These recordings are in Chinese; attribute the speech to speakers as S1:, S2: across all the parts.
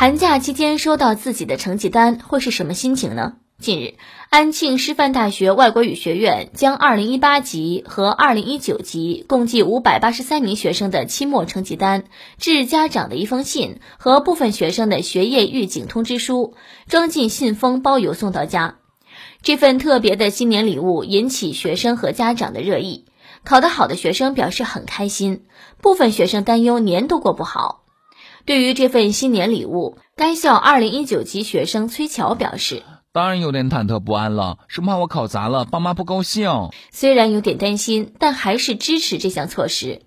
S1: 寒假期间收到自己的成绩单会是什么心情呢？近日，安庆师范大学外国语学院将2018级和2019级共计583名学生的期末成绩单、致家长的一封信和部分学生的学业预警通知书装进信封包邮送到家。这份特别的新年礼物引起学生和家长的热议。考得好的学生表示很开心，部分学生担忧年都过不好。对于这份新年礼物，该校2019级学生崔乔表示。
S2: 当然有点忐忑不安了，生怕我考砸了，爸妈不高兴。
S1: 虽然有点担心，但还是支持这项措施。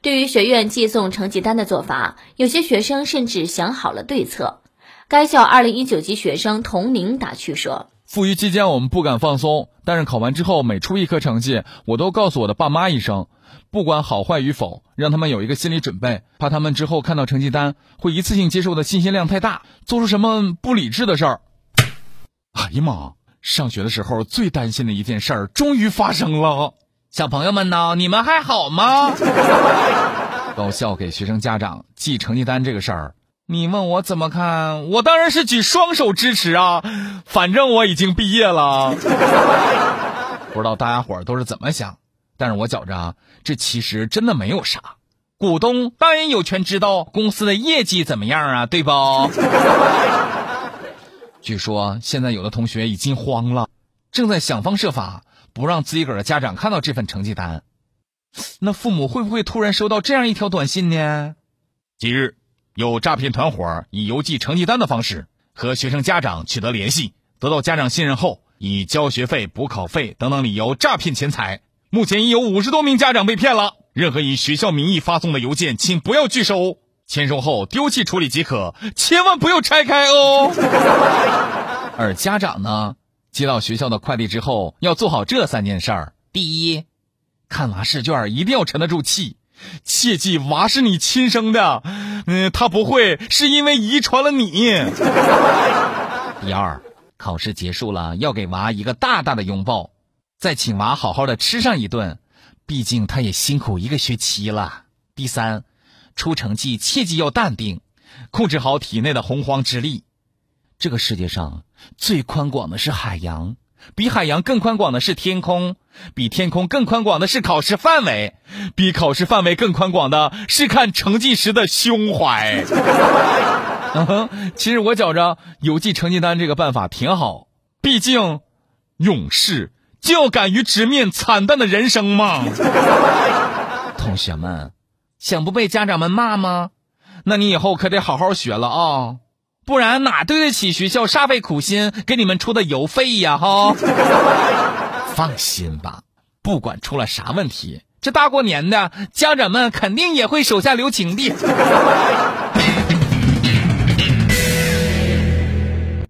S1: 对于学院寄送成绩单的做法，有些学生甚至想好了对策。该校2019级学生童宁打趣说：“
S2: 复习期间我们不敢放松，但是考完之后每出一科成绩，我都告诉我的爸妈一声，不管好坏与否，让他们有一个心理准备，怕他们之后看到成绩单会一次性接受的信息量太大，做出什么不理智的事儿。”哎呀妈！上学的时候最担心的一件事儿终于发生了。小朋友们呢，你们还好吗？高校给学生家长寄成绩单这个事儿，你问我怎么看？我当然是举双手支持啊！反正我已经毕业了。不知道大家伙儿都是怎么想，但是我觉着啊这其实真的没有啥。股东当然有权知道公司的业绩怎么样啊，对不？据说现在有的同学已经慌了，正在想方设法不让自己个儿的家长看到这份成绩单。那父母会不会突然收到这样一条短信呢？近日，有诈骗团伙以邮寄成绩单的方式和学生家长取得联系，得到家长信任后，以交学费、补考费等等理由诈骗钱财。目前已有五十多名家长被骗了。任何以学校名义发送的邮件，请不要拒收。签收后丢弃处理即可，千万不要拆开哦。而家长呢，接到学校的快递之后，要做好这三件事儿：第一，看娃试卷一定要沉得住气，切记娃是你亲生的，嗯，他不会是因为遗传了你。第二，考试结束了，要给娃一个大大的拥抱，再请娃好好的吃上一顿，毕竟他也辛苦一个学期了。第三。出成绩切记要淡定，控制好体内的洪荒之力。这个世界上最宽广的是海洋，比海洋更宽广的是天空，比天空更宽广的是考试范围，比考试范围更宽广的是看成绩时的胸怀。嗯哼，其实我觉着邮寄成绩单这个办法挺好，毕竟勇士就要敢于直面惨淡的人生嘛。同学们。想不被家长们骂吗？那你以后可得好好学了啊，不然哪对得起学校煞费苦心给你们出的邮费呀？哈，放心吧，不管出了啥问题，这大过年的，家长们肯定也会手下留情的。